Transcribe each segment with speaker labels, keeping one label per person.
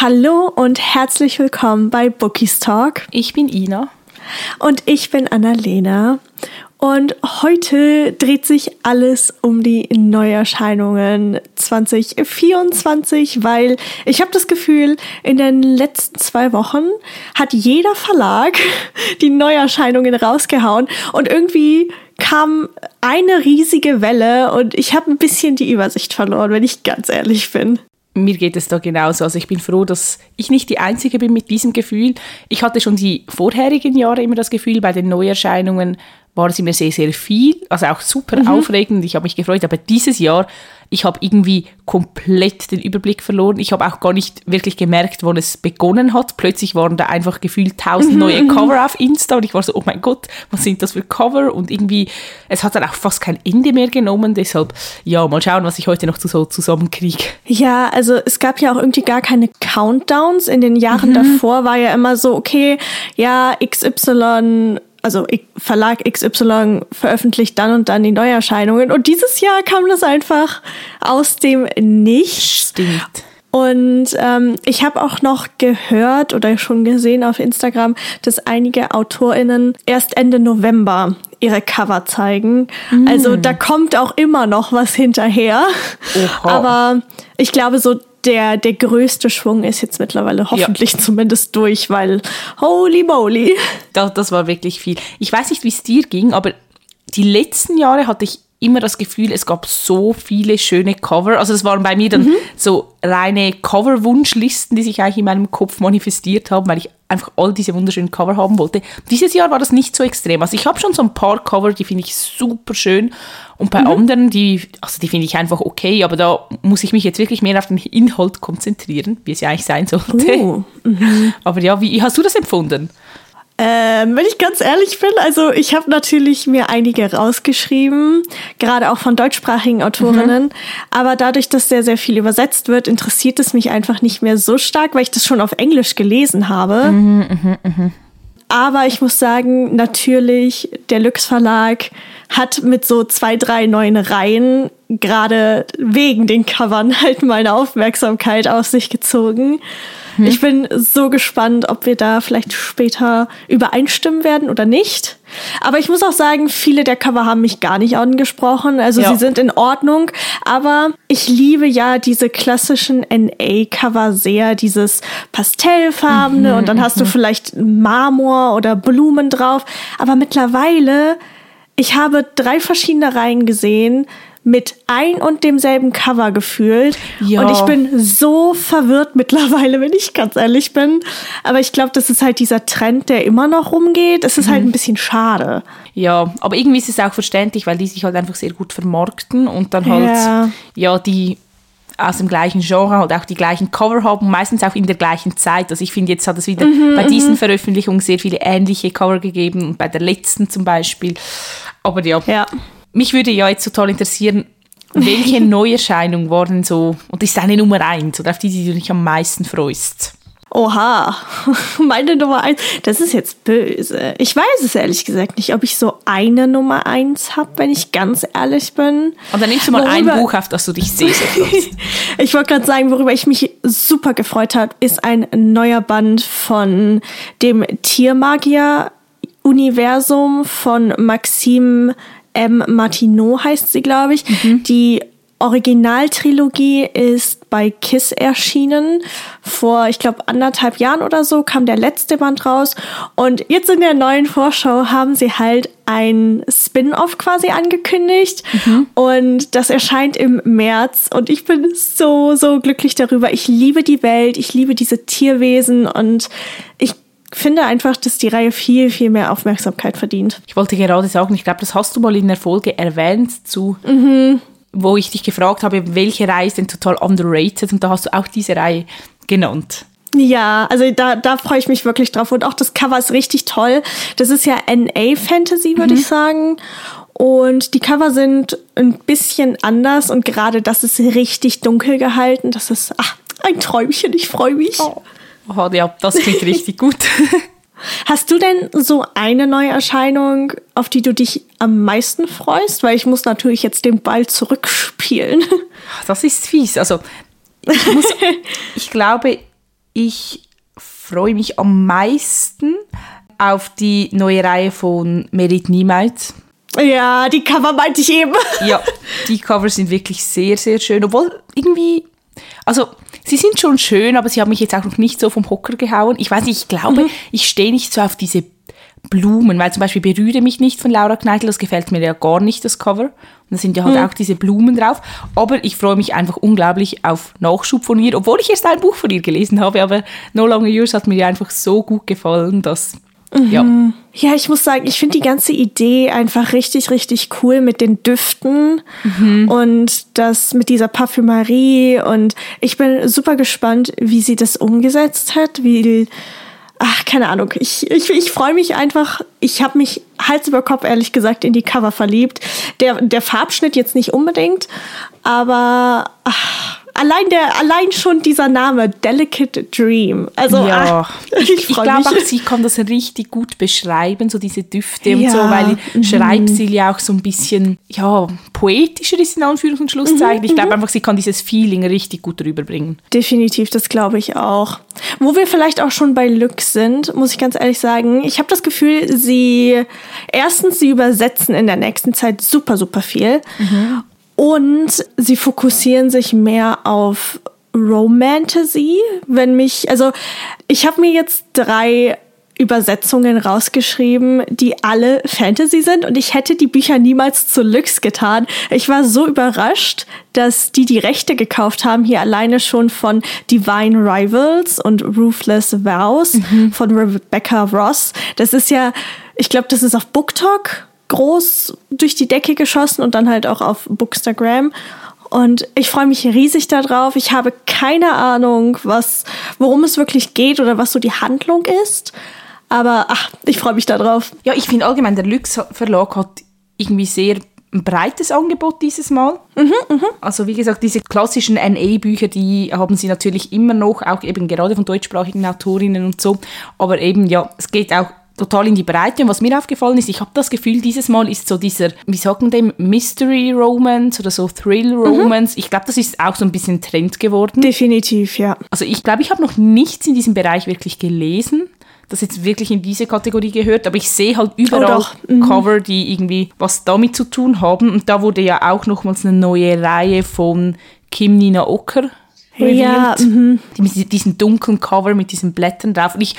Speaker 1: Hallo und herzlich willkommen bei Bookies Talk.
Speaker 2: Ich bin Ina.
Speaker 1: Und ich bin Annalena. Und heute dreht sich alles um die Neuerscheinungen 2024, weil ich habe das Gefühl, in den letzten zwei Wochen hat jeder Verlag die Neuerscheinungen rausgehauen und irgendwie kam eine riesige Welle und ich habe ein bisschen die Übersicht verloren, wenn ich ganz ehrlich bin.
Speaker 2: Mir geht es da genauso. Also ich bin froh, dass ich nicht die Einzige bin mit diesem Gefühl. Ich hatte schon die vorherigen Jahre immer das Gefühl, bei den Neuerscheinungen war es immer sehr, sehr viel, also auch super mhm. aufregend. Ich habe mich gefreut, aber dieses Jahr ich habe irgendwie komplett den Überblick verloren. Ich habe auch gar nicht wirklich gemerkt, wo es begonnen hat. Plötzlich waren da einfach gefühlt tausend mhm, neue mhm. Cover auf Insta und ich war so, oh mein Gott, was sind das für Cover? Und irgendwie, es hat dann auch fast kein Ende mehr genommen. Deshalb, ja, mal schauen, was ich heute noch so zusammenkriege.
Speaker 1: Ja, also es gab ja auch irgendwie gar keine Countdowns. In den Jahren mhm. davor war ja immer so, okay, ja, XY also Verlag XY veröffentlicht dann und dann die Neuerscheinungen. Und dieses Jahr kam das einfach aus dem Nichts.
Speaker 2: Stimmt.
Speaker 1: Und ähm, ich habe auch noch gehört oder schon gesehen auf Instagram, dass einige AutorInnen erst Ende November ihre Cover zeigen. Mm. Also da kommt auch immer noch was hinterher. Oha. Aber ich glaube, so der, der größte Schwung ist jetzt mittlerweile hoffentlich ja. zumindest durch, weil holy moly.
Speaker 2: Das, das war wirklich viel. Ich weiß nicht, wie es dir ging, aber die letzten Jahre hatte ich immer das Gefühl, es gab so viele schöne Cover. Also es waren bei mir dann mhm. so reine Cover-Wunschlisten, die sich eigentlich in meinem Kopf manifestiert haben, weil ich einfach all diese wunderschönen Cover haben wollte. Dieses Jahr war das nicht so extrem. Also ich habe schon so ein paar Cover, die finde ich super schön. Und bei mhm. anderen, die, also die finde ich einfach okay, aber da muss ich mich jetzt wirklich mehr auf den Inhalt konzentrieren, wie es ja eigentlich sein sollte. Uh, mhm. Aber ja, wie hast du das empfunden?
Speaker 1: Ähm, wenn ich ganz ehrlich bin, also ich habe natürlich mir einige rausgeschrieben, gerade auch von deutschsprachigen Autorinnen, mhm. aber dadurch, dass sehr, sehr viel übersetzt wird, interessiert es mich einfach nicht mehr so stark, weil ich das schon auf Englisch gelesen habe. Mhm, mh, mh. Aber ich muss sagen, natürlich, der Lux Verlag hat mit so zwei, drei neuen Reihen gerade wegen den Covern halt meine Aufmerksamkeit auf sich gezogen. Mhm. Ich bin so gespannt, ob wir da vielleicht später übereinstimmen werden oder nicht. Aber ich muss auch sagen, viele der Cover haben mich gar nicht angesprochen. Also ja. sie sind in Ordnung. Aber ich liebe ja diese klassischen NA-Cover sehr, dieses pastellfarbene mhm, und dann hast du mhm. vielleicht Marmor oder Blumen drauf. Aber mittlerweile, ich habe drei verschiedene Reihen gesehen mit ein und demselben Cover gefühlt. Ja. Und ich bin so verwirrt mittlerweile, wenn ich ganz ehrlich bin. Aber ich glaube, das ist halt dieser Trend, der immer noch rumgeht. Es ist halt mhm. halt ein bisschen schade.
Speaker 2: Ja, aber irgendwie ist es auch verständlich, weil die sich halt einfach sehr gut vermarkten und dann halt, ja, ja die aus dem gleichen Genre halt auch die gleichen Cover haben, meistens auch in der gleichen Zeit. Also ich finde, jetzt hat es wieder mhm, bei diesen mhm. Veröffentlichungen sehr viele ähnliche Cover gegeben und bei der letzten zum Beispiel. Aber ja. ja mich würde ja jetzt total interessieren, welche Neuerscheinung war denn so, und ist deine Nummer eins oder auf die, die du dich am meisten freust?
Speaker 1: Oha, meine Nummer eins, das ist jetzt böse. Ich weiß es ehrlich gesagt nicht, ob ich so eine Nummer eins habe, wenn ich ganz ehrlich bin.
Speaker 2: Und dann nimmst du mal worüber, ein Buch auf, das du dich freust.
Speaker 1: ich wollte gerade sagen, worüber ich mich super gefreut habe, ist ein neuer Band von dem Tiermagier-Universum von Maxime M. Martineau heißt sie, glaube ich. Mhm. Die Originaltrilogie ist bei Kiss erschienen. Vor, ich glaube, anderthalb Jahren oder so kam der letzte Band raus. Und jetzt in der neuen Vorschau haben sie halt ein Spin-off quasi angekündigt. Mhm. Und das erscheint im März. Und ich bin so, so glücklich darüber. Ich liebe die Welt. Ich liebe diese Tierwesen. Und ich finde einfach, dass die Reihe viel, viel mehr Aufmerksamkeit verdient.
Speaker 2: Ich wollte gerade sagen, ich glaube, das hast du mal in der Folge erwähnt zu, mhm. wo ich dich gefragt habe, welche Reihe ist denn total underrated und da hast du auch diese Reihe genannt.
Speaker 1: Ja, also da, da freue ich mich wirklich drauf. Und auch das Cover ist richtig toll. Das ist ja NA-Fantasy, würde mhm. ich sagen. Und die Cover sind ein bisschen anders und gerade das ist richtig dunkel gehalten. Das ist ach, ein Träumchen, ich freue mich. Oh.
Speaker 2: Oh, ja, das klingt richtig gut.
Speaker 1: Hast du denn so eine Neuerscheinung, auf die du dich am meisten freust? Weil ich muss natürlich jetzt den Ball zurückspielen.
Speaker 2: Das ist fies. Also ich, muss, ich glaube, ich freue mich am meisten auf die neue Reihe von Merit Niemeit.
Speaker 1: Ja, die Cover meinte ich eben.
Speaker 2: Ja, die Cover sind wirklich sehr, sehr schön. Obwohl irgendwie, also sie sind schon schön, aber sie haben mich jetzt auch noch nicht so vom Hocker gehauen. Ich weiß nicht, ich glaube, mhm. ich stehe nicht so auf diese Blumen, weil zum Beispiel Berühre mich nicht von Laura Kneitel, das gefällt mir ja gar nicht, das Cover. Und da sind ja halt mhm. auch diese Blumen drauf. Aber ich freue mich einfach unglaublich auf Nachschub von ihr, obwohl ich erst ein Buch von ihr gelesen habe, aber No Longer Yours hat mir ja einfach so gut gefallen, dass
Speaker 1: Mhm. Ja. ja, ich muss sagen, ich finde die ganze Idee einfach richtig, richtig cool mit den Düften mhm. und das mit dieser Parfümerie und ich bin super gespannt, wie sie das umgesetzt hat, wie ach, keine Ahnung. Ich, ich, ich freue mich einfach. Ich habe mich Hals über Kopf, ehrlich gesagt, in die Cover verliebt. Der, der Farbschnitt jetzt nicht unbedingt, aber ach, allein der, allein schon dieser Name, Delicate Dream. Also,
Speaker 2: ja. ach, ich, ich, ich glaube auch, sie kann das richtig gut beschreiben, so diese Düfte ja. und so, weil mhm. Schreibstil ja auch so ein bisschen, ja, poetischer ist in Anführungs- und Schlusszeichen. Mhm. Ich glaube mhm. einfach, sie kann dieses Feeling richtig gut rüberbringen.
Speaker 1: Definitiv, das glaube ich auch. Wo wir vielleicht auch schon bei Lux sind, muss ich ganz ehrlich sagen, ich habe das Gefühl, sie, erstens, sie übersetzen in der nächsten Zeit super, super viel. Mhm. Und sie fokussieren sich mehr auf Romantasy. Wenn mich, also ich habe mir jetzt drei Übersetzungen rausgeschrieben, die alle Fantasy sind und ich hätte die Bücher niemals zu Lux getan. Ich war so überrascht, dass die die Rechte gekauft haben, hier alleine schon von Divine Rivals und Ruthless Vows mhm. von Rebecca Ross. Das ist ja, ich glaube, das ist auf BookTok groß durch die Decke geschossen und dann halt auch auf Bookstagram. Und ich freue mich riesig darauf. Ich habe keine Ahnung, was, worum es wirklich geht oder was so die Handlung ist. Aber ach, ich freue mich darauf.
Speaker 2: Ja, ich finde allgemein, der Lux Verlag hat irgendwie sehr ein breites Angebot dieses Mal. Mhm, mh. Also wie gesagt, diese klassischen NA-Bücher, die haben sie natürlich immer noch, auch eben gerade von deutschsprachigen Autorinnen und so. Aber eben, ja, es geht auch total in die Breite. Und was mir aufgefallen ist, ich habe das Gefühl, dieses Mal ist so dieser, wie sagen dem, Mystery Romance oder so Thrill Romance. Mhm. Ich glaube, das ist auch so ein bisschen Trend geworden.
Speaker 1: Definitiv, ja.
Speaker 2: Also ich glaube, ich habe noch nichts in diesem Bereich wirklich gelesen das jetzt wirklich in diese Kategorie gehört, aber ich sehe halt überall oh mhm. Cover, die irgendwie was damit zu tun haben. Und da wurde ja auch nochmals eine neue Reihe von Kim Nina Ocker revealed. Ja, mhm. mit diesen dunklen Cover mit diesen Blättern drauf. Und ich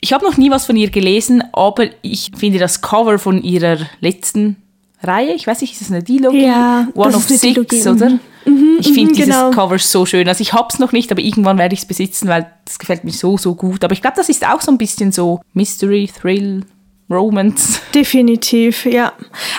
Speaker 2: ich habe noch nie was von ihr gelesen, aber ich finde das Cover von ihrer letzten Reihe, ich weiß nicht, ist das eine Dilogie?
Speaker 1: Ja,
Speaker 2: One of Six, Dilogie. oder? Mhm, ich finde mhm, dieses genau. Cover so schön. Also ich habe es noch nicht, aber irgendwann werde ich es besitzen, weil das gefällt mir so, so gut. Aber ich glaube, das ist auch so ein bisschen so Mystery, Thrill, Romance.
Speaker 1: Definitiv, ja.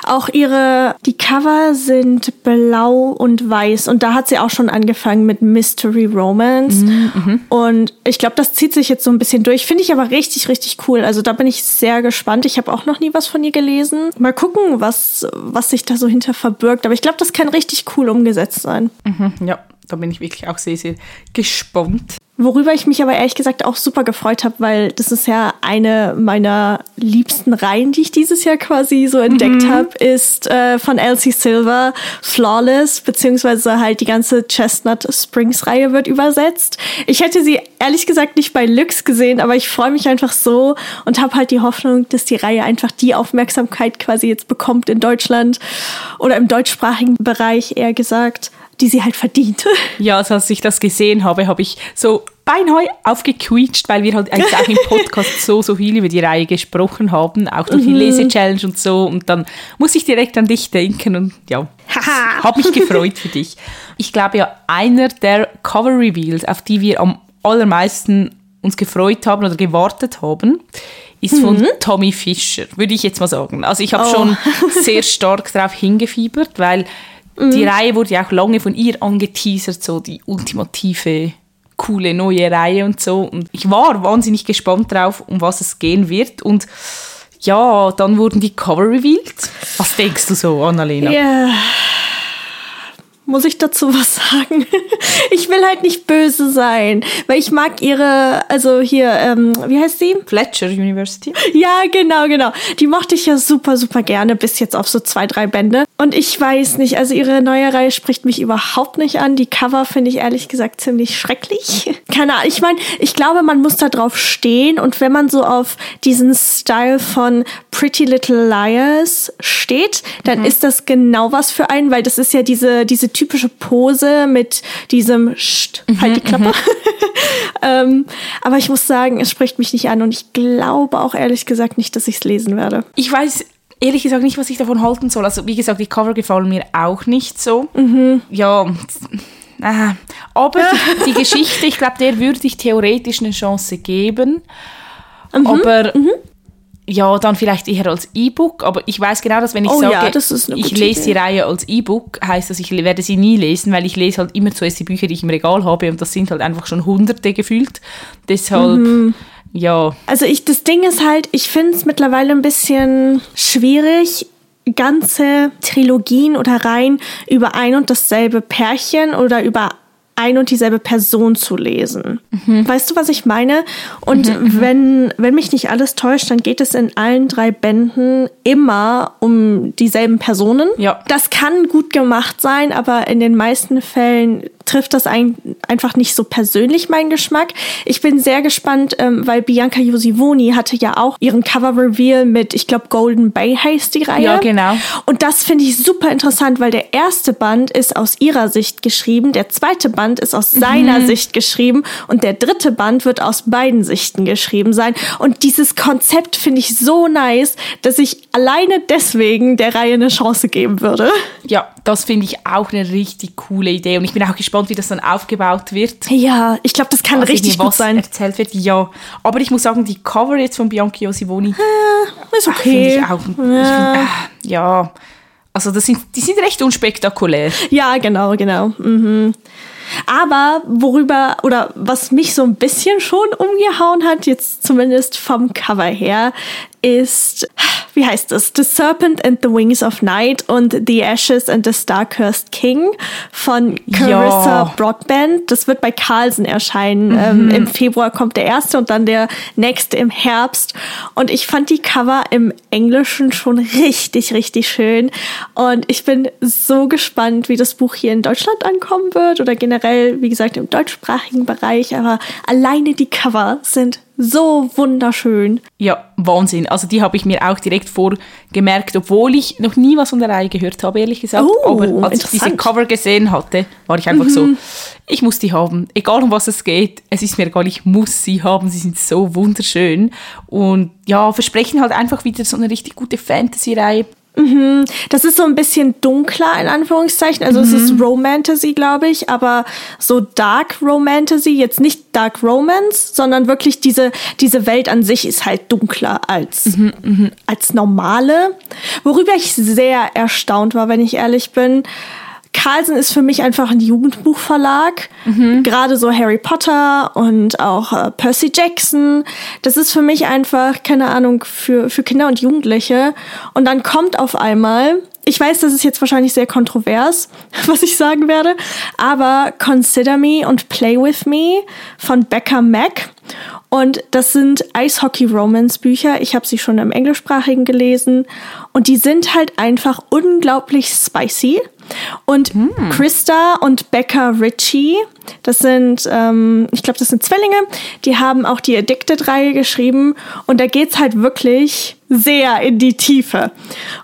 Speaker 1: Auch ihre, die Cover sind blau und weiß und da hat sie auch schon angefangen mit Mystery Romance. Mhm, mhm. und ich glaube, das zieht sich jetzt so ein bisschen durch. Finde ich aber richtig, richtig cool. Also da bin ich sehr gespannt. Ich habe auch noch nie was von ihr gelesen. Mal gucken, was, was sich da so hinter verbirgt. Aber ich glaube, das kann richtig cool umgesetzt sein.
Speaker 2: Mhm, ja, da bin ich wirklich auch sehr, sehr gespannt.
Speaker 1: Worüber ich mich aber ehrlich gesagt auch super gefreut habe, weil das ist ja eine meiner liebsten Reihen, die ich dieses Jahr quasi so entdeckt mhm. habe, ist äh, von Elsie Silver Flawless, beziehungsweise halt die ganze Chestnut Springs Reihe wird übersetzt. Ich hätte sie ehrlich gesagt nicht bei Lux gesehen, aber ich freue mich einfach so und habe halt die Hoffnung, dass die Reihe einfach die Aufmerksamkeit quasi jetzt bekommt in Deutschland oder im deutschsprachigen Bereich eher gesagt die sie halt verdient.
Speaker 2: Ja, also als ich das gesehen habe, habe ich so beinahe aufgequietscht, weil wir halt eigentlich auch im Podcast so, so viel über die Reihe gesprochen haben, auch durch die mhm. Lese-Challenge und so. Und dann muss ich direkt an dich denken und ja, habe mich gefreut für dich. Ich glaube ja, einer der Cover-Reveals, auf die wir am allermeisten uns gefreut haben oder gewartet haben, ist von mhm. Tommy Fischer, würde ich jetzt mal sagen. Also ich habe oh. schon sehr stark darauf hingefiebert, weil die mhm. Reihe wurde ja auch lange von ihr angeteasert, so die ultimative coole neue Reihe und so. Und ich war wahnsinnig gespannt drauf, um was es gehen wird. Und ja, dann wurden die Cover revealed. Was denkst du so, Annalena?
Speaker 1: Ja. Muss ich dazu was sagen? ich will halt nicht böse sein, weil ich mag ihre, also hier, ähm, wie heißt sie?
Speaker 2: Fletcher University.
Speaker 1: Ja, genau, genau. Die mochte ich ja super, super gerne, bis jetzt auf so zwei, drei Bände. Und ich weiß nicht, also ihre neue Reihe spricht mich überhaupt nicht an. Die Cover finde ich ehrlich gesagt ziemlich schrecklich. Keine Ahnung, ich meine, ich glaube, man muss da drauf stehen und wenn man so auf diesen Style von Pretty Little Liars steht, dann mhm. ist das genau was für einen, weil das ist ja diese, diese typische Pose mit diesem Scht, mhm, halt die Klappe. Mhm. ähm, aber ich muss sagen, es spricht mich nicht an und ich glaube auch ehrlich gesagt nicht, dass ich es lesen werde.
Speaker 2: Ich weiß ehrlich gesagt nicht, was ich davon halten soll. Also wie gesagt, die Cover gefallen mir auch nicht so. Mhm. Ja, äh, aber die, die, Geschichte, ich glaube, der würde ich theoretisch eine Chance geben. Mhm. Aber mhm ja, dann vielleicht eher als E-Book, aber ich weiß genau, dass wenn ich oh, sage, ja, ich lese die Reihe als E-Book, heißt das, ich werde sie nie lesen, weil ich lese halt immer zuerst die Bücher, die ich im Regal habe und das sind halt einfach schon hunderte gefühlt. Deshalb, mhm. ja.
Speaker 1: Also ich, das Ding ist halt, ich finde es mittlerweile ein bisschen schwierig, ganze Trilogien oder Reihen über ein und dasselbe Pärchen oder über ein und dieselbe Person zu lesen. Mhm. Weißt du, was ich meine? Und mhm, mhm, wenn, wenn mich nicht alles täuscht, dann geht es in allen drei Bänden immer um dieselben Personen.
Speaker 2: Ja.
Speaker 1: Das kann gut gemacht sein, aber in den meisten Fällen trifft das ein, einfach nicht so persönlich meinen Geschmack. Ich bin sehr gespannt, ähm, weil Bianca Josivoni hatte ja auch ihren Cover-Reveal mit, ich glaube, Golden Bay heißt die Reihe.
Speaker 2: Ja, genau.
Speaker 1: Und das finde ich super interessant, weil der erste Band ist aus ihrer Sicht geschrieben, der zweite Band ist aus seiner mhm. Sicht geschrieben und der dritte Band wird aus beiden Sichten geschrieben sein. Und dieses Konzept finde ich so nice, dass ich alleine deswegen der Reihe eine Chance geben würde.
Speaker 2: Ja, das finde ich auch eine richtig coole Idee und ich bin auch gespannt, wie das dann aufgebaut wird.
Speaker 1: Ja, ich glaube, das kann also richtig gut sein.
Speaker 2: erzählt wird, ja. Aber ich muss sagen, die Cover jetzt von Bianchi Osivoni
Speaker 1: äh, ist okay.
Speaker 2: Ich auch, ja. Ich find, äh, ja. Also das sind, die sind recht unspektakulär.
Speaker 1: Ja, genau, genau. Mhm. Aber worüber oder was mich so ein bisschen schon umgehauen hat, jetzt zumindest vom Cover her, ist, wie heißt es? The Serpent and the Wings of Night und The Ashes and the Star-Cursed King von Carissa ja. Broadband. Das wird bei Carlsen erscheinen. Mhm. Ähm, Im Februar kommt der erste und dann der nächste im Herbst. Und ich fand die Cover im Englischen schon richtig, richtig schön. Und ich bin so gespannt, wie das Buch hier in Deutschland ankommen wird oder generell, wie gesagt, im deutschsprachigen Bereich. Aber alleine die Cover sind so wunderschön.
Speaker 2: Ja, Wahnsinn. Also die habe ich mir auch direkt vorgemerkt, obwohl ich noch nie was von der Reihe gehört habe, ehrlich gesagt. Oh, Aber als ich diese Cover gesehen hatte, war ich einfach mhm. so, ich muss die haben. Egal um was es geht, es ist mir egal, ich muss sie haben. Sie sind so wunderschön. Und ja, versprechen halt einfach wieder so eine richtig gute Fantasy-Reihe.
Speaker 1: Mhm. Das ist so ein bisschen dunkler in Anführungszeichen. Also mhm. es ist mhm. Romantasy, glaube ich, aber so Dark Romantasy, jetzt nicht Dark Romance, sondern wirklich diese, diese Welt an sich ist halt dunkler als, mhm, mhm. als normale. Worüber ich sehr erstaunt war, wenn ich ehrlich bin. Carlsen ist für mich einfach ein Jugendbuchverlag. Mhm. Gerade so Harry Potter und auch äh, Percy Jackson. Das ist für mich einfach, keine Ahnung, für, für Kinder und Jugendliche. Und dann kommt auf einmal, ich weiß, das ist jetzt wahrscheinlich sehr kontrovers, was ich sagen werde, aber Consider Me und Play With Me von Becca Mack. Und das sind Eishockey-Romance-Bücher. Ich habe sie schon im Englischsprachigen gelesen. Und die sind halt einfach unglaublich spicy. Und hm. Krista und Becca Ritchie, das sind, ähm, ich glaube, das sind Zwillinge, die haben auch die Addicted-Reihe geschrieben und da geht's halt wirklich sehr in die Tiefe.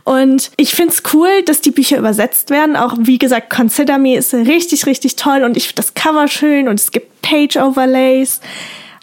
Speaker 1: Und ich find's cool, dass die Bücher übersetzt werden. Auch wie gesagt, Consider Me ist richtig, richtig toll und ich finde das Cover schön und es gibt Page-Overlays.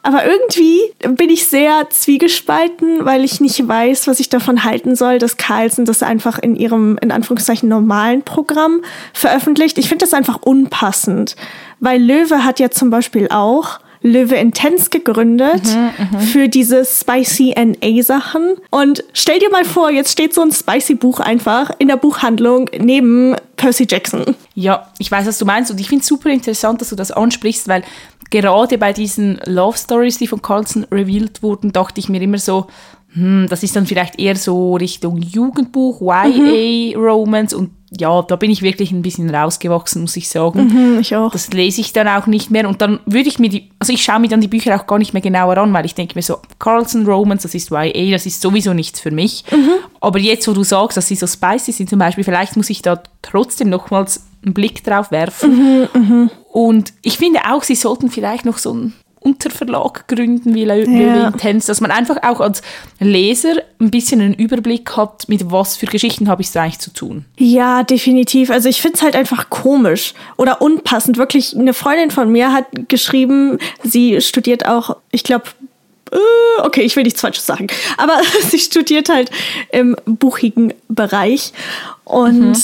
Speaker 1: Aber irgendwie bin ich sehr zwiegespalten, weil ich nicht weiß, was ich davon halten soll, dass Carlsen das einfach in ihrem, in Anführungszeichen, normalen Programm veröffentlicht. Ich finde das einfach unpassend, weil Löwe hat ja zum Beispiel auch Löwe Intense gegründet mhm, mhm, für diese Spicy NA Sachen. Und stell dir mal vor, jetzt steht so ein Spicy Buch einfach in der Buchhandlung neben Percy Jackson.
Speaker 2: Ja, ich weiß, was du meinst und ich finde es super interessant, dass du das ansprichst, weil gerade bei diesen Love Stories, die von Carlson revealed wurden, dachte ich mir immer so, hm, das ist dann vielleicht eher so Richtung Jugendbuch, YA-Romance mhm. und ja, da bin ich wirklich ein bisschen rausgewachsen, muss ich sagen.
Speaker 1: Mhm, ich auch.
Speaker 2: Das lese ich dann auch nicht mehr und dann würde ich mir die, also ich schaue mir dann die Bücher auch gar nicht mehr genauer an, weil ich denke mir so, Carlson Romans, das ist YA, das ist sowieso nichts für mich.
Speaker 1: Mhm.
Speaker 2: Aber jetzt, wo du sagst, dass sie so spicy sind zum Beispiel, vielleicht muss ich da trotzdem nochmals einen Blick drauf werfen.
Speaker 1: Mhm,
Speaker 2: und ich finde auch, sie sollten vielleicht noch so ein Unterverlag gründen wie Le
Speaker 1: Ja.
Speaker 2: Intense, dass man einfach auch als Leser ein bisschen einen Überblick hat, mit was für Geschichten habe ich es eigentlich zu tun.
Speaker 1: Ja, definitiv. Also ich find's halt einfach komisch oder unpassend. Wirklich, eine Freundin von mir hat geschrieben, sie studiert auch, ich glaube, okay, ich will nichts Falsches sagen, aber sie studiert halt im buchigen Bereich und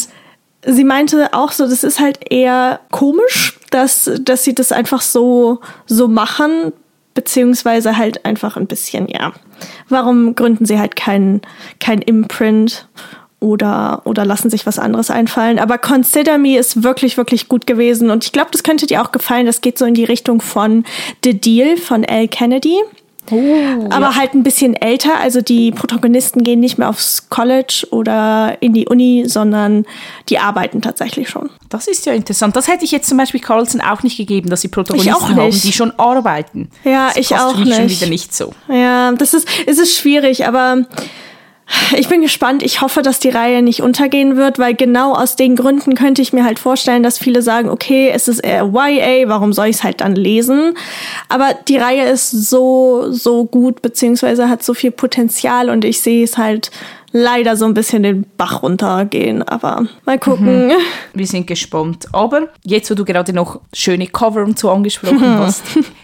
Speaker 1: sie meinte auch so, das ist halt eher komisch, dass, dass sie das einfach so, so machen, beziehungsweise halt einfach ein bisschen, ja. Warum gründen sie halt kein, kein Imprint oder, oder lassen sich was anderes einfallen? Aber Consider Me ist wirklich, wirklich gut gewesen und ich glaube, das könnte dir auch gefallen. Das geht so in die Richtung von The Deal von Al Kennedy. Aber halt ein bisschen älter. Also die Protagonisten gehen nicht mehr aufs College oder in die Uni, sondern die arbeiten tatsächlich schon.
Speaker 2: Das ist ja interessant. Das hätte ich jetzt zum Beispiel Carlson auch nicht gegeben, dass sie Protagonisten
Speaker 1: auch
Speaker 2: haben,
Speaker 1: nicht.
Speaker 2: die schon arbeiten.
Speaker 1: Ja,
Speaker 2: das
Speaker 1: ich auch
Speaker 2: mich schon
Speaker 1: nicht.
Speaker 2: wieder nicht so.
Speaker 1: Ja, das ist, es ist schwierig, aber ich bin gespannt. Ich hoffe, dass die Reihe nicht untergehen wird, weil genau aus den Gründen könnte ich mir halt vorstellen, dass viele sagen, okay, es ist eher YA, warum soll ich es halt dann lesen? Aber die Reihe ist so, so gut, beziehungsweise hat so viel Potenzial und ich sehe es halt leider so ein bisschen den Bach runtergehen. Aber mal gucken.
Speaker 2: Wir sind gespannt. Aber jetzt, wo du gerade noch schöne Cover und so angesprochen hast,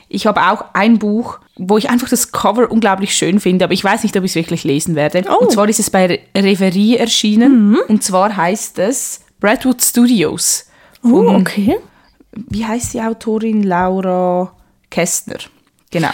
Speaker 2: ich habe auch ein Buch, wo ich einfach das Cover unglaublich schön finde, aber ich weiß nicht, ob ich es wirklich lesen werde.
Speaker 1: Oh.
Speaker 2: Und zwar ist es bei Re- Reverie erschienen. Und zwar heißt es Bradwood Studios.
Speaker 1: Oh, okay.
Speaker 2: Wie heißt die Autorin? Laura Kästner. Genau.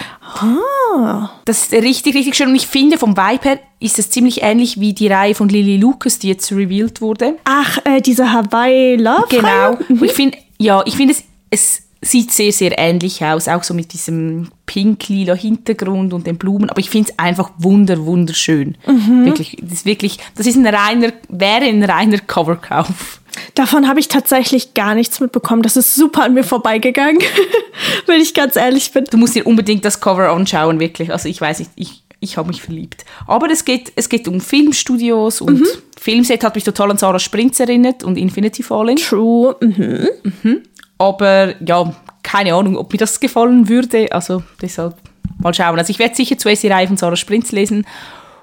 Speaker 2: Das ist richtig, richtig schön. Und ich finde, vom Vibe her ist es ziemlich ähnlich wie die Reihe von Lily Lucas, die jetzt revealed wurde.
Speaker 1: Ach, äh, diese Hawaii Love.
Speaker 2: Genau. Und ich finde, ja, ich finde es, es sieht sehr, sehr ähnlich aus, auch so mit diesem pink-lila Hintergrund und den Blumen. Aber ich finde es einfach wunder, wunderschön. Wirklich, das ist wirklich, das ist ein reiner, wäre ein reiner Coverkauf.
Speaker 1: Davon habe ich tatsächlich gar nichts mitbekommen. Das ist super an mir vorbeigegangen, wenn ich ganz ehrlich bin.
Speaker 2: Du musst dir unbedingt das Cover anschauen, wirklich. Also ich weiß nicht, ich, ich habe mich verliebt. Aber es geht, es geht um Filmstudios und Filmset hat mich total an Sarah Sprintz erinnert und Infinity Falling.
Speaker 1: True. Mhm.
Speaker 2: Aber ja, keine Ahnung, ob mir das gefallen würde. Also deshalb mal schauen. Also ich werde sicher zuerst die Reihe von Sarah Sprintz lesen.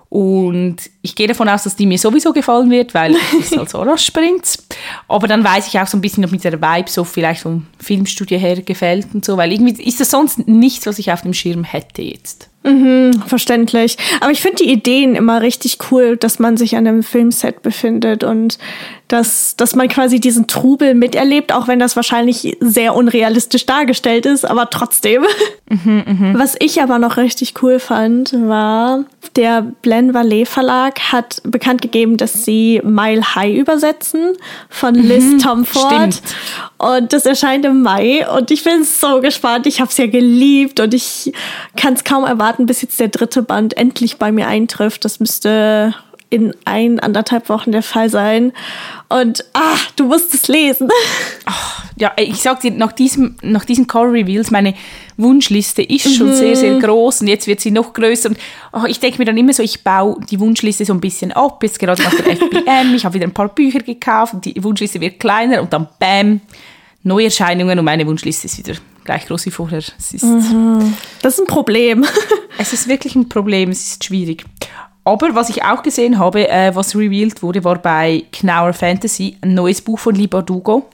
Speaker 2: Und ich gehe davon aus, dass die mir sowieso gefallen wird, weil es halt Sarah Sprintz. Aber dann weiß ich auch so ein bisschen, ob mir der Vibe so vielleicht vom Filmstudio her gefällt und so, weil irgendwie ist das sonst nichts, was ich auf dem Schirm hätte jetzt.
Speaker 1: Verständlich. Aber ich finde die Ideen immer richtig cool, dass man sich an einem Filmset befindet und dass, dass man quasi diesen Trubel miterlebt, auch wenn das wahrscheinlich sehr unrealistisch dargestellt ist, aber trotzdem. Was ich aber noch richtig cool fand, war, der Blen Valet Verlag hat bekannt gegeben, dass sie Mile High übersetzen von Liz Tomford.
Speaker 2: stimmt.
Speaker 1: Und das erscheint im Mai und ich bin so gespannt. Ich habe es ja geliebt und ich kann es kaum erwarten, bis jetzt der dritte Band endlich bei mir eintrifft. Das müsste in ein, anderthalb Wochen der Fall sein. Und ah, du musst es lesen.
Speaker 2: Ja, ich sag dir, nach diesem, nach diesen Core Reveals, meine Wunschliste ist schon sehr, sehr groß und jetzt wird sie noch größer. Und oh, ich denke mir dann immer so, ich baue die Wunschliste so ein bisschen ab. Jetzt gerade nach der FBM, ich habe wieder ein paar Bücher gekauft und die Wunschliste wird kleiner und dann bam, Neuerscheinungen und meine Wunschliste ist wieder gleich groß wie vorher. Ist,
Speaker 1: Das ist ein Problem.
Speaker 2: es ist wirklich ein Problem, es ist schwierig. Aber was ich auch gesehen habe, äh, was revealed wurde, war bei Knauer Fantasy ein neues Buch von Lee Bardugo.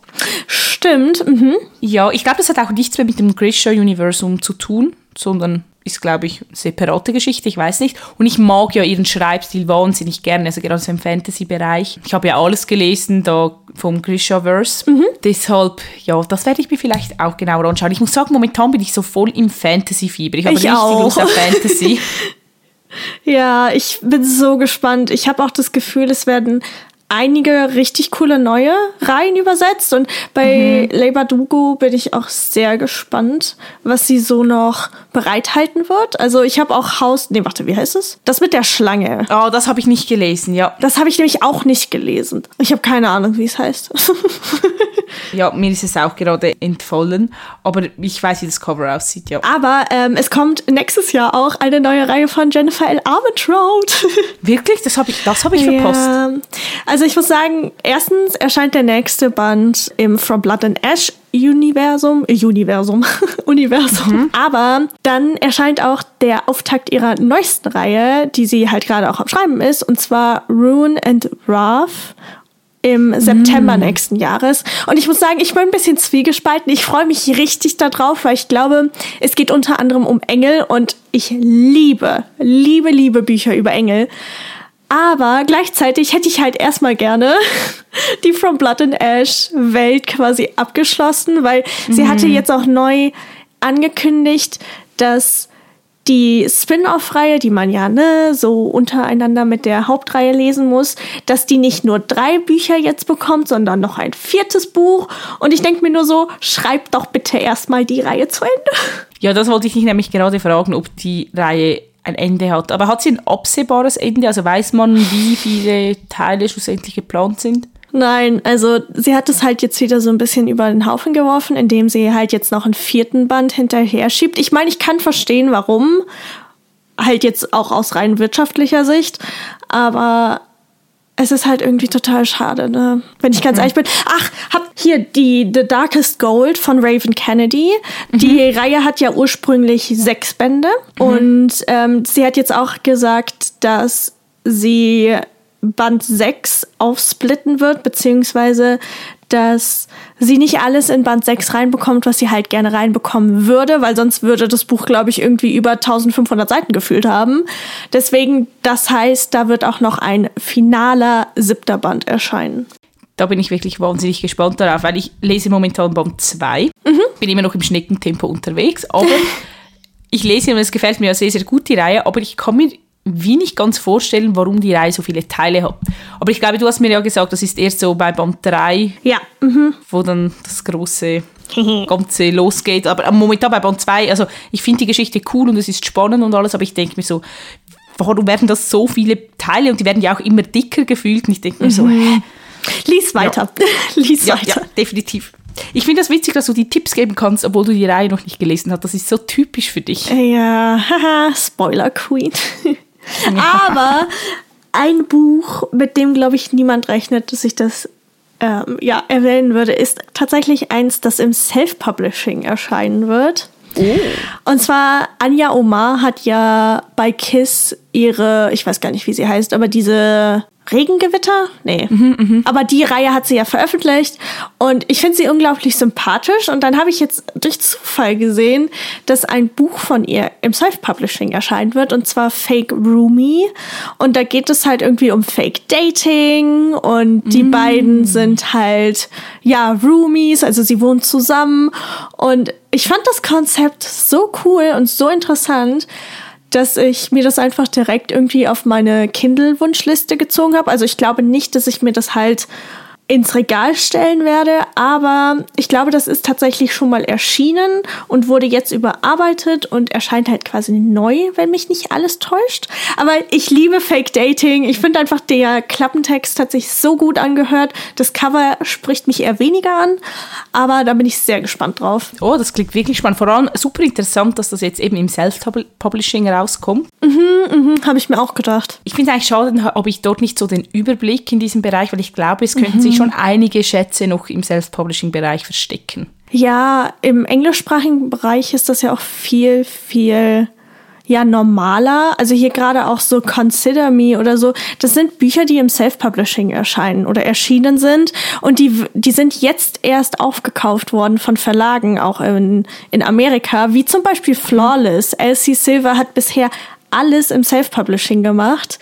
Speaker 1: Stimmt. Mhm.
Speaker 2: Ja, ich glaube, das hat auch nichts mehr mit dem Grisha-Universum zu tun, sondern ist, glaube ich, eine separate Geschichte, ich weiß nicht. Und ich mag ja ihren Schreibstil wahnsinnig gerne, also gerade so im Fantasy-Bereich. Ich habe ja alles gelesen da vom Grisha-Verse. Deshalb, ja, das werde ich mir vielleicht auch genauer anschauen. Ich muss sagen, momentan bin ich so voll im Fantasy-Fieber. Ich habe
Speaker 1: Ich
Speaker 2: richtig
Speaker 1: auch.
Speaker 2: Lust auf Fantasy.
Speaker 1: Ja, ich bin so gespannt. Ich habe auch das Gefühl, es werden einige richtig coole neue Reihen übersetzt und bei mhm. Labor Dugo bin ich auch sehr gespannt, was sie so noch bereithalten wird. Also ich habe auch Haus, nee, warte, wie heißt es? Das mit der Schlange.
Speaker 2: Oh, das habe ich nicht gelesen, ja.
Speaker 1: Das habe ich nämlich auch nicht gelesen. Ich habe keine Ahnung, wie es heißt.
Speaker 2: ja, mir ist es auch gerade entfallen, aber ich weiß, wie das Cover aussieht, ja.
Speaker 1: Aber ähm, es kommt nächstes Jahr auch eine neue Reihe von Jennifer L. Armentrout.
Speaker 2: Wirklich? Das habe ich, das hab ich ja. verpasst.
Speaker 1: Also ich muss sagen, erstens erscheint der nächste Band im From Blood and Ash Universum, Universum, Universum. Mhm. Aber dann erscheint auch der Auftakt ihrer neuesten Reihe, die sie halt gerade auch am Schreiben ist, und zwar Rune and Wrath im September mm. nächsten Jahres. Und ich muss sagen, ich bin ein bisschen zwiegespalten. Ich freue mich richtig darauf, weil ich glaube, es geht unter anderem um Engel und ich liebe, liebe, liebe Bücher über Engel. Aber gleichzeitig hätte ich halt erstmal gerne die From Blood and Ash Welt quasi abgeschlossen, weil mhm. sie hatte jetzt auch neu angekündigt, dass die Spin-off-Reihe, die man ja ne, so untereinander mit der Hauptreihe lesen muss, dass die nicht nur drei Bücher jetzt bekommt, sondern noch ein viertes Buch. Und ich denke mir nur so, schreib doch bitte erstmal die Reihe zu Ende.
Speaker 2: Ja, das wollte ich dich nämlich gerade fragen, ob die Reihe ein Ende hat. Aber hat sie ein absehbares Ende? Also weiß man, wie viele Teile schlussendlich geplant sind?
Speaker 1: Nein, also sie hat es halt jetzt wieder so ein bisschen über den Haufen geworfen, indem sie halt jetzt noch einen vierten Band hinterher schiebt. Ich meine, ich kann verstehen, warum. Halt jetzt auch aus rein wirtschaftlicher Sicht. Aber es ist halt irgendwie total schade, ne? Wenn ich ganz mhm. ehrlich bin. Ach, hab hier die The Darkest Gold von Raven Kennedy. Mhm. Die Reihe hat ja ursprünglich sechs Bände. Mhm. Und ähm, sie hat jetzt auch gesagt, dass sie Band 6 aufsplitten wird, beziehungsweise dass sie nicht alles in Band 6 reinbekommt, was sie halt gerne reinbekommen würde, weil sonst würde das Buch, glaube ich, irgendwie über 1500 Seiten gefühlt haben. Deswegen, das heißt, da wird auch noch ein finaler siebter Band erscheinen.
Speaker 2: Da bin ich wirklich wahnsinnig gespannt darauf, weil ich lese momentan Band 2, mhm. bin immer noch im Schneckentempo unterwegs, aber ich lese und es gefällt mir sehr, sehr gut, die Reihe, aber ich komme mir wie nicht ganz vorstellen, warum die Reihe so viele Teile hat. Aber ich glaube, du hast mir ja gesagt, das ist erst so bei Band 3,
Speaker 1: ja. Mhm.
Speaker 2: wo dann das große Ganze losgeht. Aber momentan bei Band 2, also ich finde die Geschichte cool und es ist spannend und alles, aber ich denke mir so, warum werden das so viele Teile und die werden ja auch immer dicker gefühlt und ich denke mir so,
Speaker 1: mhm. hä? Lies weiter. Ja. Lies
Speaker 2: ja,
Speaker 1: weiter.
Speaker 2: Ja, definitiv. Ich finde das witzig, dass du die Tipps geben kannst, obwohl du die Reihe noch nicht gelesen hast. Das ist so typisch für dich.
Speaker 1: Ja, haha, Spoiler Queen. Aber ein Buch, mit dem, glaube ich, niemand rechnet, dass ich das ähm, ja, erwähnen würde, ist tatsächlich eins, das im Self-Publishing erscheinen wird. Oh. Und zwar Anja Omar hat ja bei Kiss ihre, ich weiß gar nicht, wie sie heißt, aber diese Regengewitter? Nee. Mhm, mh. Aber die Reihe hat sie ja veröffentlicht und ich finde sie unglaublich sympathisch. Und dann habe ich jetzt durch Zufall gesehen, dass ein Buch von ihr im Self-Publishing erscheinen wird und zwar Fake Roomie. Und da geht es halt irgendwie um Fake Dating und die mm. beiden sind halt, ja, Roomies, also sie wohnen zusammen. Und ich fand das Konzept so cool und so interessant dass ich mir das einfach direkt irgendwie auf meine Kindle-Wunschliste gezogen habe. Also ich glaube nicht, dass ich mir das halt ins Regal stellen werde, aber ich glaube, das ist tatsächlich schon mal erschienen und wurde jetzt überarbeitet und erscheint halt quasi neu, wenn mich nicht alles täuscht. Aber ich liebe Fake Dating. Ich finde einfach, der Klappentext hat sich so gut angehört. Das Cover spricht mich eher weniger an, aber da bin ich sehr gespannt drauf.
Speaker 2: Oh, das klingt wirklich spannend. Vor allem super interessant, dass das jetzt eben im Self-Publishing rauskommt.
Speaker 1: Mhm, mhm, habe ich mir auch gedacht.
Speaker 2: Ich finde es eigentlich schade, ob ich dort nicht so den Überblick in diesem Bereich, weil ich glaube, es könnte mhm. sich schon einige Schätze noch im Self-Publishing-Bereich verstecken.
Speaker 1: Ja, im englischsprachigen Bereich ist das ja auch viel, viel ja normaler. Also hier gerade auch so Consider Me oder so. Das sind Bücher, die im Self-Publishing erscheinen oder erschienen sind und die, die sind jetzt erst aufgekauft worden von Verlagen, auch in, in Amerika, wie zum Beispiel Flawless. Elsie Silver hat bisher alles im Self-Publishing gemacht,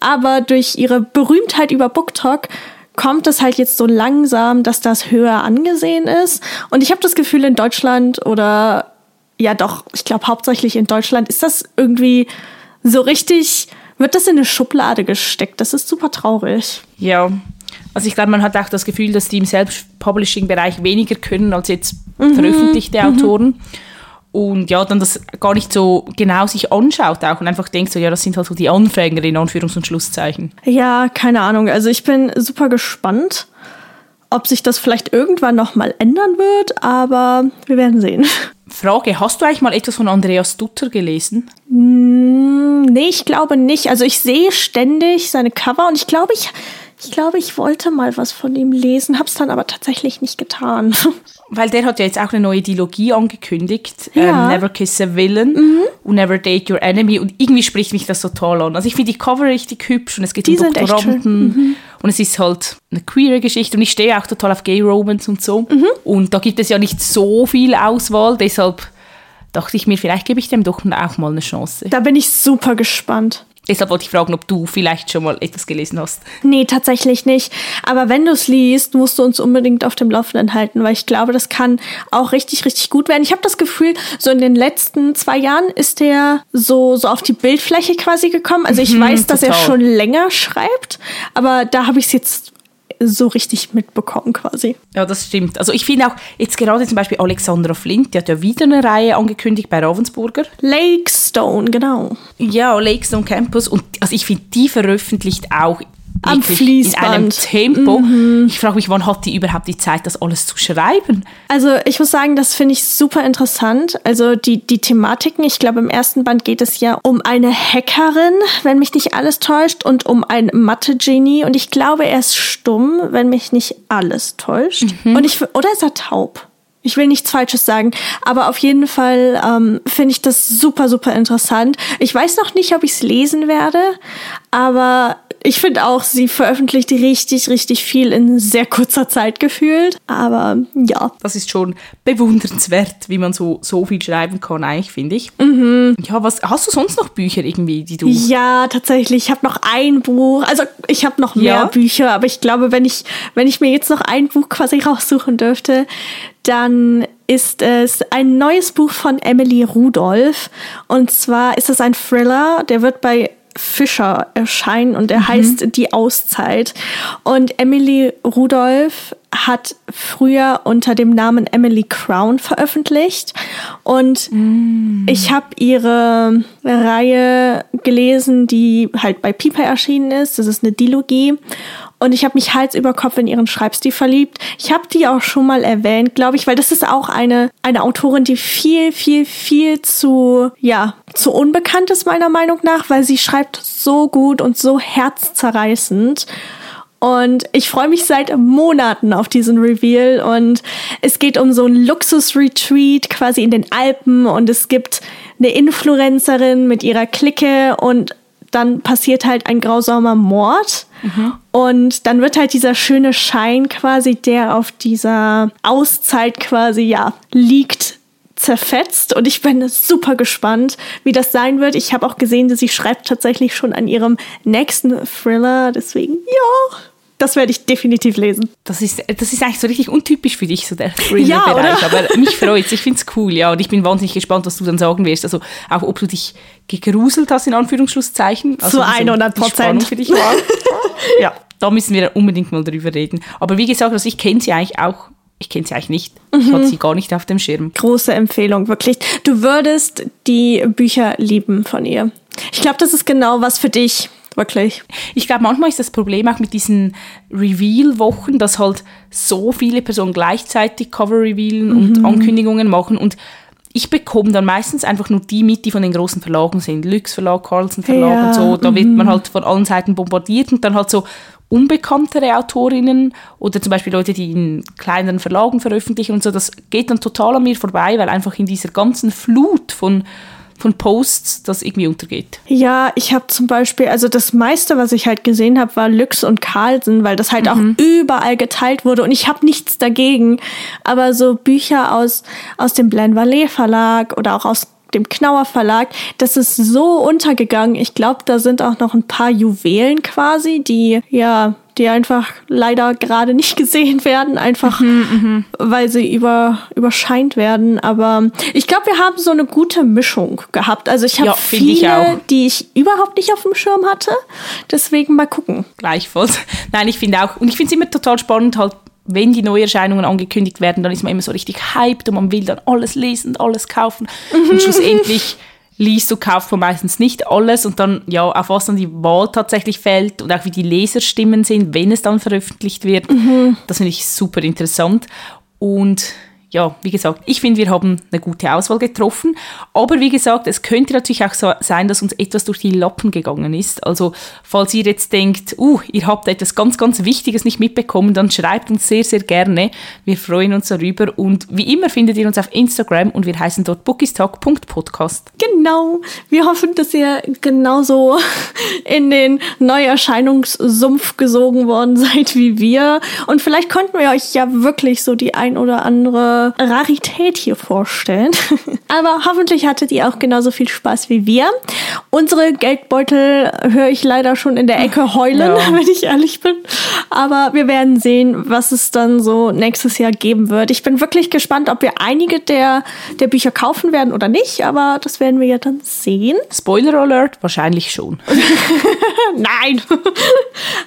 Speaker 1: aber durch ihre Berühmtheit über BookTok kommt es halt jetzt so langsam, dass das höher angesehen ist. Und ich habe das Gefühl, in Deutschland oder ja doch, ich glaube hauptsächlich in Deutschland ist das irgendwie so richtig, wird das in eine Schublade gesteckt. Das ist super traurig.
Speaker 2: Ja. Also ich glaube, man hat auch das Gefühl, dass die im Self-Publishing-Bereich weniger können als jetzt mhm. veröffentlichte mhm. Und ja, dann das gar nicht so genau sich anschaut auch und einfach denkt so, ja, das sind halt so die Anfänger in Anführungs- und Schlusszeichen.
Speaker 1: Ja, keine Ahnung. Also ich bin super gespannt, ob sich das vielleicht irgendwann nochmal ändern wird, aber wir werden sehen.
Speaker 2: Frage, hast du eigentlich mal etwas von Andreas Dutter gelesen?
Speaker 1: Mm, nee, ich glaube nicht. Also ich sehe ständig seine Cover und ich glaube, ich ich glaube, ich wollte mal was von ihm lesen, habe es dann aber tatsächlich nicht getan.
Speaker 2: Weil der hat ja jetzt auch eine neue Dilogie angekündigt, ja. ähm, Never Kiss a Villain mhm. und Never Date Your Enemy und irgendwie spricht mich das so toll an. Also ich finde die Cover richtig hübsch und es geht die um Doktoranden mhm. und es ist halt eine queere Geschichte und ich stehe auch total auf Gay Romance und so. Mhm. Und da gibt es ja nicht so viel Auswahl, deshalb dachte ich mir, vielleicht gebe ich dem doch auch mal eine Chance.
Speaker 1: Da bin ich super gespannt.
Speaker 2: Deshalb wollte ich fragen, ob du vielleicht schon mal etwas gelesen hast.
Speaker 1: Nee, tatsächlich nicht. Aber wenn du es liest, musst du uns unbedingt auf dem Laufenden halten, weil ich glaube, das kann auch richtig, richtig gut werden. Ich habe das Gefühl, so in den letzten zwei Jahren ist der so, so auf die Bildfläche quasi gekommen. Also ich mhm, weiß, dass total. er schon länger schreibt, aber da habe ich es jetzt so richtig mitbekommen quasi.
Speaker 2: Ja, das stimmt. Also ich finde auch, jetzt gerade zum Beispiel Alexandra Flint, die hat ja wieder eine Reihe angekündigt bei Ravensburger.
Speaker 1: Lakestone, genau.
Speaker 2: Ja, Lakestone Campus. Und also ich finde, die veröffentlicht auch
Speaker 1: am Fließband.
Speaker 2: In einem Tempo. Mhm. Ich frage mich, wann hat die überhaupt die Zeit, das alles zu schreiben?
Speaker 1: Also ich muss sagen, das finde ich super interessant. Also die, die Thematiken, ich glaube im ersten Band geht es ja um eine Hackerin, wenn mich nicht alles täuscht, und um ein Mathe-Genie. Und ich glaube, er ist stumm, wenn mich nicht alles täuscht. Mhm. Und ich, oder ist er taub? Ich will nichts Falsches sagen, aber auf jeden Fall ähm, finde ich das super, super interessant. Ich weiß noch nicht, ob ich es lesen werde, aber ich finde auch, sie veröffentlicht richtig, richtig viel in sehr kurzer Zeit gefühlt. Aber ja.
Speaker 2: Das ist schon bewundernswert, wie man so, so viel schreiben kann, eigentlich, finde ich. Mhm. Ja, was hast du sonst noch Bücher irgendwie, die du.
Speaker 1: Ja, tatsächlich. Ich habe noch ein Buch. Also ich habe noch mehr ja. Bücher, aber ich glaube, wenn ich, wenn ich mir jetzt noch ein Buch quasi raussuchen dürfte, dann ist es ein neues Buch von Emily Rudolph. Und zwar ist es ein Thriller, der wird bei Fischer erscheinen und er mhm. heißt Die Auszeit. Und Emily Rudolph hat früher unter dem Namen Emily Crown veröffentlicht und mm. ich habe ihre Reihe gelesen, die halt bei Piper erschienen ist. Das ist eine Dilogie und ich habe mich Hals über Kopf in ihren Schreibstil verliebt. Ich habe die auch schon mal erwähnt, glaube ich, weil das ist auch eine, eine Autorin, die viel, viel, viel zu, ja, zu unbekannt ist meiner Meinung nach, weil sie schreibt so gut und so herzzerreißend. Und ich freue mich seit Monaten auf diesen Reveal. Und es geht um so ein Luxus-Retreat quasi in den Alpen. Und es gibt eine Influencerin mit ihrer Clique und dann passiert halt ein grausamer Mord. Mhm. Und dann wird halt dieser schöne Schein quasi, der auf dieser Auszeit quasi, ja, liegt, zerfetzt. Und ich bin super gespannt, wie das sein wird. Ich habe auch gesehen, dass sie schreibt tatsächlich schon an ihrem nächsten Thriller. Deswegen, ja, das werde ich definitiv lesen.
Speaker 2: Das ist, das ist eigentlich so richtig untypisch für dich, so der Thriller-Bereich. Ja, aber mich freut es. Ich finde es cool, ja. Und ich bin wahnsinnig gespannt, was du dann sagen wirst. Also auch, ob du dich gegruselt hast, in Anführungsschlusszeichen. Also,
Speaker 1: Zu 100 Prozent. für dich
Speaker 2: war. ja, da müssen wir unbedingt mal drüber reden. Aber wie gesagt, also ich kenne sie eigentlich auch ich kenne sie eigentlich nicht. Ich hatte mhm. sie gar nicht auf dem Schirm.
Speaker 1: Große Empfehlung, wirklich. Du würdest die Bücher lieben von ihr. Ich glaube, das ist genau was für dich wirklich.
Speaker 2: Ich glaube, manchmal ist das Problem auch mit diesen Reveal-Wochen, dass halt so viele Personen gleichzeitig Cover revealen mhm. und Ankündigungen machen und ich bekomme dann meistens einfach nur die mit, die von den großen Verlagen sind. Lux Verlag, Carlsen Verlag ja. und so. Da mhm. wird man halt von allen Seiten bombardiert und dann halt so unbekanntere Autorinnen oder zum Beispiel Leute, die in kleineren Verlagen veröffentlichen und so. Das geht dann total an mir vorbei, weil einfach in dieser ganzen Flut von von Posts das irgendwie untergeht.
Speaker 1: Ja, ich habe zum Beispiel, also das meiste, was ich halt gesehen habe, war Lux und Carlsen, weil das halt mhm. auch überall geteilt wurde und ich habe nichts dagegen. Aber so Bücher aus, aus dem Blen Valais Verlag oder auch aus dem Knauer Verlag, das ist so untergegangen. Ich glaube, da sind auch noch ein paar Juwelen quasi, die ja die einfach leider gerade nicht gesehen werden, einfach mhm, weil sie über, überscheint werden. Aber ich glaube, wir haben so eine gute Mischung gehabt. Also ich habe ja, viele, ich die ich überhaupt nicht auf dem Schirm hatte. Deswegen mal gucken.
Speaker 2: Gleichfalls. Nein, ich finde auch, und ich finde es immer total spannend, halt wenn die Neuerscheinungen angekündigt werden, dann ist man immer so richtig hyped und man will dann alles lesen und alles kaufen. Und schlussendlich liest du, kaufst du meistens nicht alles und dann, ja, auf was dann die Wahl tatsächlich fällt und auch wie die Leserstimmen sind, wenn es dann veröffentlicht wird. Mhm. Das finde ich super interessant. Und ja, wie gesagt, ich finde, wir haben eine gute Auswahl getroffen. Aber wie gesagt, es könnte natürlich auch so sein, dass uns etwas durch die Lappen gegangen ist. Also, falls ihr jetzt denkt, uh, ihr habt etwas ganz, ganz Wichtiges nicht mitbekommen, dann schreibt uns sehr, sehr gerne. Wir freuen uns darüber. Und wie immer findet ihr uns auf Instagram und wir heißen dort bookistalk.podcast.
Speaker 1: Genau. Wir hoffen, dass ihr genauso in den Neuerscheinungssumpf gesogen worden seid wie wir. Und vielleicht konnten wir euch ja wirklich so die ein oder andere Rarität hier vorstellen. Aber hoffentlich hattet ihr auch genauso viel Spaß wie wir. Unsere Geldbeutel höre ich leider schon in der Ecke heulen, ja. wenn ich ehrlich bin. Aber wir werden sehen, was es dann so nächstes Jahr geben wird. Ich bin wirklich gespannt, ob wir einige der, der Bücher kaufen werden oder nicht. Aber das werden wir ja dann sehen.
Speaker 2: Spoiler Alert, wahrscheinlich schon.
Speaker 1: Nein.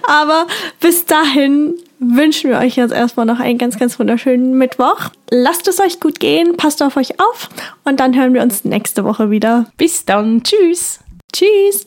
Speaker 1: aber bis dahin wünschen wir euch jetzt erstmal noch einen ganz, ganz wunderschönen Mittwoch. Lasst es euch gut gehen, passt auf euch auf und dann hören wir uns nächste Woche wieder.
Speaker 2: Bis dann. Tschüss.
Speaker 1: Tschüss.